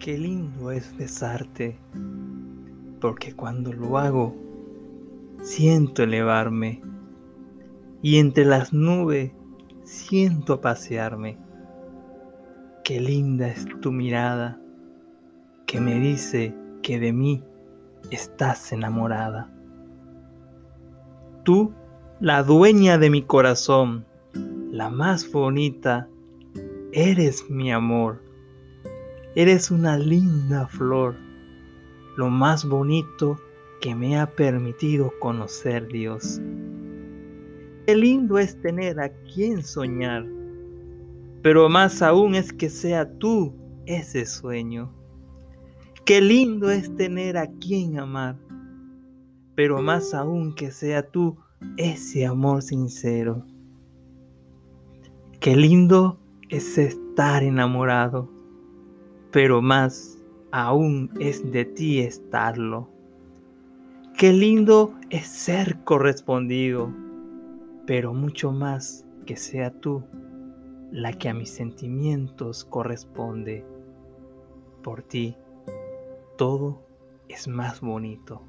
Qué lindo es besarte, porque cuando lo hago, siento elevarme y entre las nubes siento pasearme. Qué linda es tu mirada que me dice que de mí estás enamorada. Tú, la dueña de mi corazón, la más bonita, eres mi amor. Eres una linda flor, lo más bonito que me ha permitido conocer Dios. Qué lindo es tener a quien soñar, pero más aún es que sea tú ese sueño. Qué lindo es tener a quien amar, pero más aún que sea tú ese amor sincero. Qué lindo es estar enamorado, pero más aún es de ti estarlo. Qué lindo es ser correspondido pero mucho más que sea tú la que a mis sentimientos corresponde. Por ti, todo es más bonito.